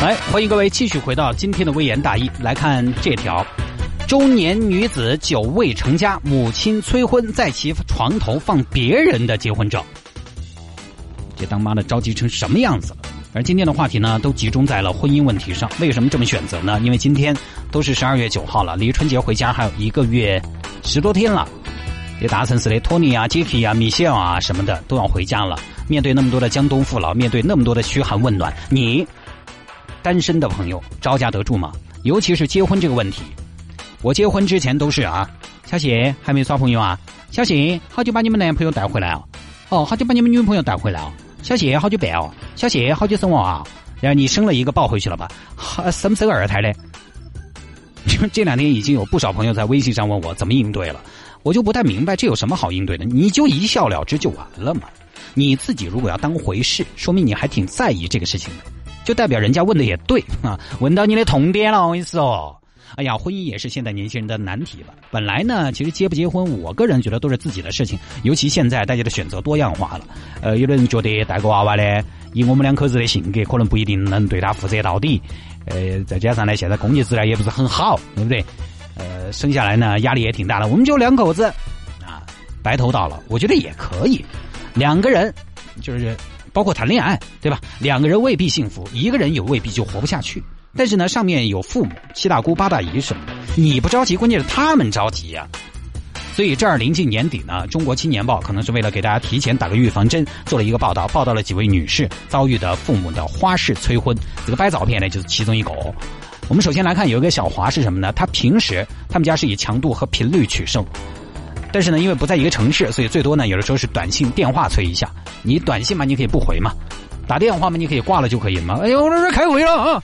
来，欢迎各位继续回到今天的微言大义，来看这条：中年女子久未成家，母亲催婚，在其床头放别人的结婚照。这当妈的着急成什么样子了？而今天的话题呢，都集中在了婚姻问题上。为什么这么选择呢？因为今天都是十二月九号了，离春节回家还有一个月十多天了。这大城市的托尼啊、杰克啊、米歇尔啊什么的都要回家了。面对那么多的江东父老，面对那么多的嘘寒问暖，你单身的朋友招架得住吗？尤其是结婚这个问题，我结婚之前都是啊，小谢还没耍朋友啊，小谢好久把你们男朋友带回来啊，哦，好久把你们女朋友带回来啊，小谢好久办哦，小谢好久生娃啊，然后你生了一个抱回去了吧？生不生二胎呢？这两天已经有不少朋友在微信上问我怎么应对了。我就不太明白这有什么好应对的？你就一笑了之就完了嘛？你自己如果要当回事，说明你还挺在意这个事情的，就代表人家问的也对啊，问到你的痛点了。我跟你说，哎呀，婚姻也是现在年轻人的难题了。本来呢，其实结不结婚，我个人觉得都是自己的事情。尤其现在大家的选择多样化了，呃，有的人觉得带个娃娃呢，以我们两口子的性格，可能不一定能对他负责到底。呃，再加上呢，现在经济质量也不是很好，对不对？呃，生下来呢压力也挺大的，我们就两口子，啊，白头到老，我觉得也可以。两个人，就是包括谈恋爱，对吧？两个人未必幸福，一个人也未必就活不下去。但是呢，上面有父母、七大姑八大姨什么的，你不着急，关键是他们着急呀。所以这儿临近年底呢，中国青年报可能是为了给大家提前打个预防针，做了一个报道，报道了几位女士遭遇的父母的花式催婚。这个摆照片呢，就是其中一个。我们首先来看，有一个小华是什么呢？他平时他们家是以强度和频率取胜，但是呢，因为不在一个城市，所以最多呢，有的时候是短信、电话催一下。你短信嘛，你可以不回嘛；打电话嘛，你可以挂了就可以嘛。哎呦，我这开会了啊！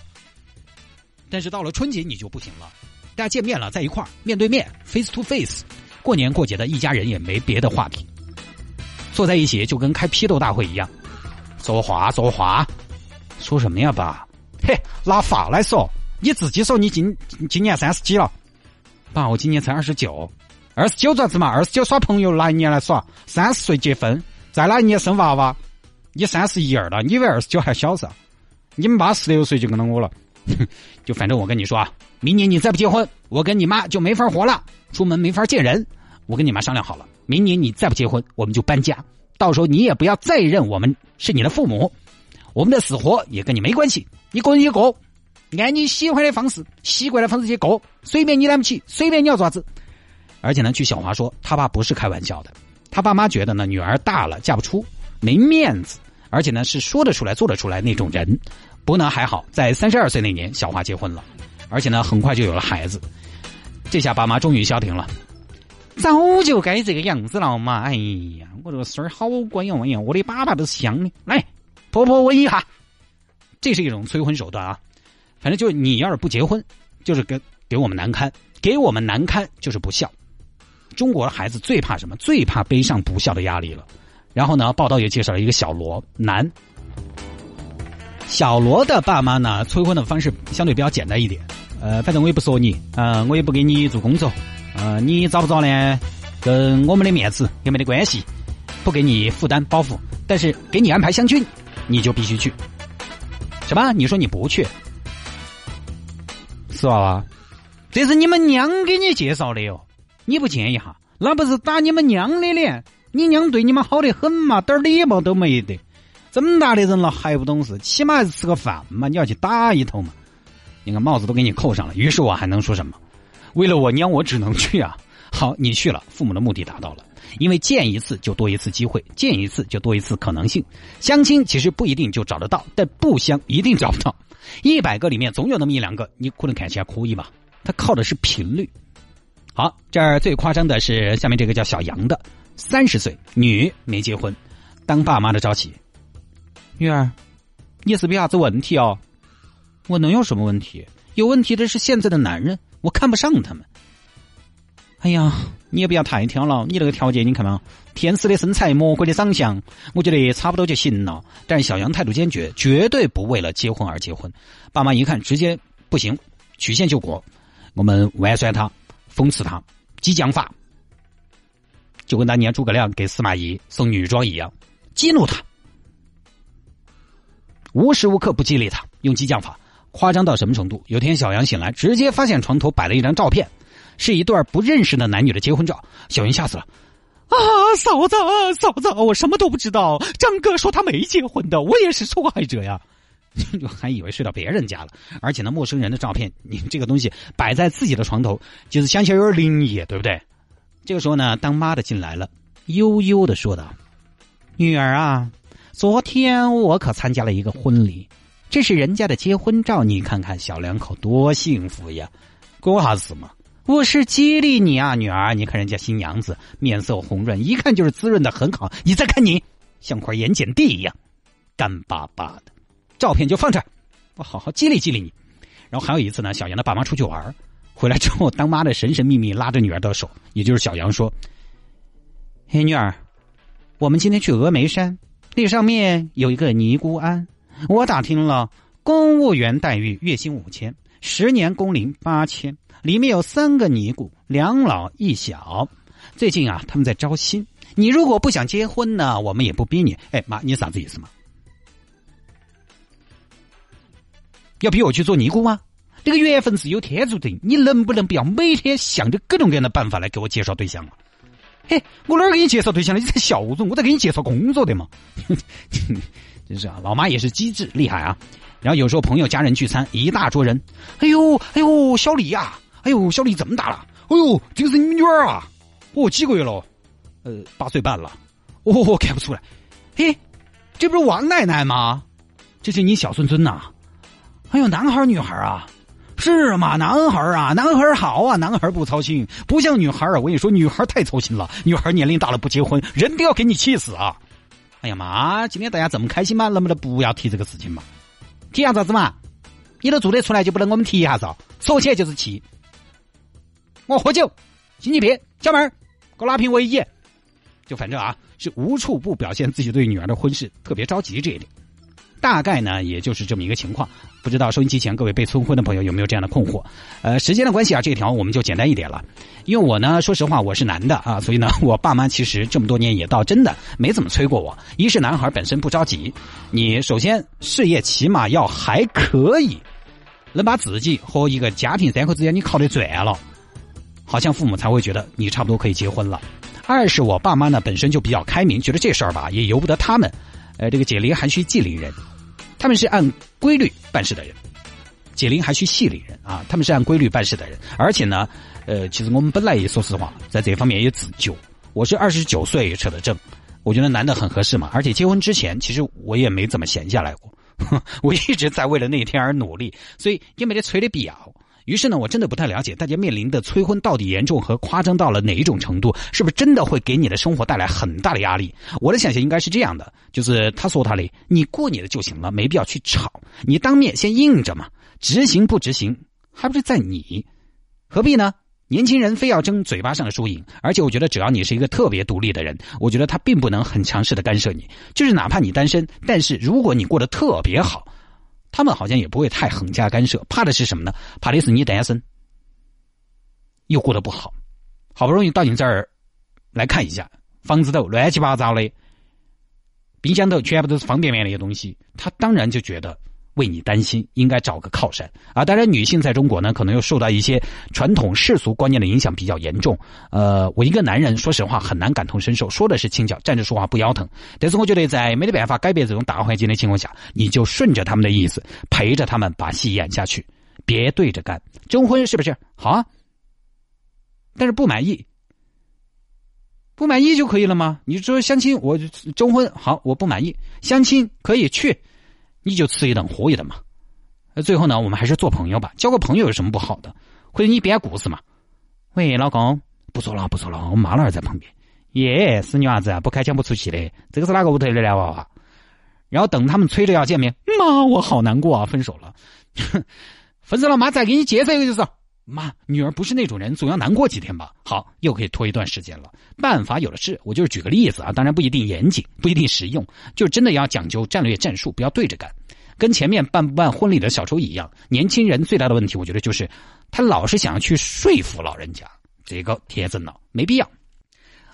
但是到了春节你就不行了，大家见面了，在一块儿面对面，face to face，过年过节的一家人也没别的话题，坐在一起就跟开批斗大会一样，说话说话，说什么呀，爸？嘿，拿话来说。你自己说，你今今年三十几了？爸，我今年才二十九，二十九咋子嘛？二十九耍朋友哪一年来耍？三十岁结婚，再哪一年生娃娃？你三十一二了，你以为二十九还小噻？你们妈十六岁就跟了我了，就反正我跟你说啊，明年你再不结婚，我跟你妈就没法活了，出门没法见人。我跟你妈商量好了，明年你再不结婚，我们就搬家，到时候你也不要再认我们是你的父母，我们的死活也跟你没关系，你个人一个。按你喜欢的方式、习惯的方式去过，随便你来不起，随便你要爪子。而且呢，据小华说，他爸不是开玩笑的，他爸妈觉得呢，女儿大了嫁不出，没面子，而且呢是说得出来、做得出来那种人。不过呢还好，在三十二岁那年，小华结婚了，而且呢很快就有了孩子。这下爸妈终于消停了，早就该这个样子了嘛！哎呀，我这个孙儿好乖呀！哎呀，我的粑粑都是香的，来，婆婆吻一下。这是一种催婚手段啊。反正就是你要是不结婚，就是给给我们难堪，给我们难堪就是不孝。中国的孩子最怕什么？最怕背上不孝的压力了。然后呢，报道也介绍了一个小罗男。小罗的爸妈呢，催婚的方式相对比较简单一点。呃，反正我也不说你，嗯，我也不给你做工作，呃，你找不找呢，跟我们的面子也没得关系，不给你负担包袱，但是给你安排相亲，你就必须去。什么？你说你不去？是娃娃，这是你们娘给你介绍的哟，你不见一下，那不是打你们娘的脸？你娘对你们好的很嘛，点礼貌都没得。这么大的人了还不懂事，起码还是吃个饭嘛，你要去打一头嘛。你看帽子都给你扣上了，于是我还能说什么？为了我娘，我只能去啊。好，你去了，父母的目的达到了，因为见一次就多一次机会，见一次就多一次可能性。相亲其实不一定就找得到，但不相一定找不到。一百个里面总有那么一两个，你可能看起来可以吧？他靠的是频率。好，这儿最夸张的是下面这个叫小杨的，三十岁女没结婚，当爸妈的着急。女儿，你是不是啥子问题哦？我能有什么问题？有问题的是现在的男人，我看不上他们。哎呀，你也不要太挑了，你那个条件你看嘛，天使的身材，魔鬼的长相，我觉得差不多就行了。但是小杨态度坚决，绝对不为了结婚而结婚。爸妈一看，直接不行，曲线救国，我们玩酸他，讽刺他，激将法，就跟当年诸葛亮给司马懿送女装一样，激怒他。无时无刻不激励他，用激将法，夸张到什么程度？有天小杨醒来，直接发现床头摆了一张照片，是一对不认识的男女的结婚照。小云吓死了，啊，嫂子，嫂子，我什么都不知道。张哥说他没结婚的，我也是受害者呀。就还以为睡到别人家了，而且呢，陌生人的照片，你这个东西摆在自己的床头，就是想起来有点灵异，对不对？这个时候呢，当妈的进来了，悠悠的说道：“女儿啊，昨天我可参加了一个婚礼，这是人家的结婚照，你看看小两口多幸福呀！过哈子嘛，我是激励你啊，女儿，你看人家新娘子面色红润，一看就是滋润的很好。你再看你，像块盐碱地一样，干巴巴的。”照片就放这，我好好激励激励你。然后还有一次呢，小杨的爸妈出去玩，回来之后，当妈的神神秘秘拉着女儿的手，也就是小杨说：“嘿，女儿，我们今天去峨眉山，那上面有一个尼姑庵。我打听了，公务员待遇月薪五千，十年工龄八千，里面有三个尼姑，两老一小。最近啊，他们在招新。你如果不想结婚呢，我们也不逼你。哎，妈，你啥子意思嘛？”要逼我去做尼姑吗？这个缘分是有天注定，你能不能不要每天想着各种各样的办法来给我介绍对象啊？嘿，我哪儿给你介绍对象了？你才笑容，我在给你介绍工作的嘛。真是啊，老妈也是机智厉害啊。然后有时候朋友家人聚餐，一大桌人，哎呦哎呦，小李呀，哎呦小李怎么大了，哎呦这个是你女儿啊？哦，几个月了？呃，八岁半了。哦，看不出来。嘿，这不是王奶奶吗？这是你小孙孙呐。还有男孩女孩啊，是吗？男孩啊，男孩好啊，男孩不操心，不像女孩啊。我跟你说，女孩太操心了。女孩年龄大了不结婚，人都要给你气死啊！哎呀妈，今天大家这么开心吗？能不能不要提这个事情嘛？提下子嘛？你都做得出来，就不能我们提一下子？说起来就是气。我喝酒，心情别，小妹儿，给我拿瓶威一。就反正啊，是无处不表现自己对女儿的婚事特别着急这一点。大概呢，也就是这么一个情况。不知道收音机前各位被催婚的朋友有没有这样的困惑？呃，时间的关系啊，这条我们就简单一点了。因为我呢，说实话，我是男的啊，所以呢，我爸妈其实这么多年也倒真的没怎么催过我。一是男孩本身不着急，你首先事业起码要还可以，能把自己和一个家庭三口之间你靠得转了，好像父母才会觉得你差不多可以结婚了。二是我爸妈呢本身就比较开明，觉得这事儿吧也由不得他们。呃，这个解铃还需系铃人。他们是按规律办事的人，解铃还需系铃人啊！他们是按规律办事的人，而且呢，呃，其实我们本来也说实话，在这方面也自救。我是二十九岁扯的证，我觉得男的很合适嘛。而且结婚之前，其实我也没怎么闲下来过，我一直在为了那一天而努力，所以也没得催的必要。于是呢，我真的不太了解大家面临的催婚到底严重和夸张到了哪一种程度，是不是真的会给你的生活带来很大的压力？我的想象应该是这样的，就是他说他的，你过你的就行了，没必要去吵，你当面先硬着嘛，执行不执行还不是在你，何必呢？年轻人非要争嘴巴上的输赢，而且我觉得只要你是一个特别独立的人，我觉得他并不能很强势的干涉你，就是哪怕你单身，但是如果你过得特别好。他们好像也不会太横加干涉，怕的是什么呢？怕的是你单身，又过得不好，好不容易到你这儿来看一下，房子都乱七八糟的，冰箱头全部都是方便面那些东西，他当然就觉得。为你担心，应该找个靠山啊！当然，女性在中国呢，可能又受到一些传统世俗观念的影响比较严重。呃，我一个男人，说实话很难感同身受，说的是轻巧，站着说话不腰疼。但是我觉得，在没得办法改变这种大环境的情况下，你就顺着他们的意思，陪着他们把戏演下去，别对着干。征婚是不是好啊？但是不满意，不满意就可以了吗？你说相亲，我征婚好，我不满意，相亲可以去。你就吃一顿喝一顿嘛，那，最后呢，我们还是做朋友吧。交个朋友有什么不好的？或者你编故事嘛？喂，老公，不说了，不说了，我妈老儿在旁边。耶，是女娃子啊，不开腔不出气的。这个是哪个屋头的男娃娃？然后等他们催着要见面，妈，我好难过啊，分手了。分手了，妈再给你介绍一个就是。妈，女儿不是那种人，总要难过几天吧？好，又可以拖一段时间了。办法有的是，我就是举个例子啊，当然不一定严谨，不一定实用，就真的要讲究战略战术，不要对着干。跟前面办不办婚礼的小周一样，年轻人最大的问题，我觉得就是他老是想要去说服老人家，这个天真了，没必要。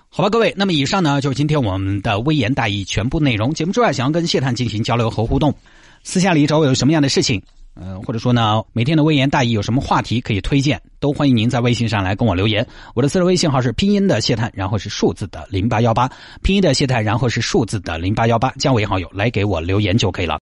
好吧，各位，那么以上呢就是今天我们的微言大义全部内容。节目之外，想要跟谢探进行交流和互动。私下里找我有什么样的事情，嗯，或者说呢，每天的微言大义有什么话题可以推荐，都欢迎您在微信上来跟我留言。我的私人微信号是拼音的谢探，然后是数字的零八幺八，拼音的谢探，然后是数字的零八幺八，加为好友来给我留言就可以了。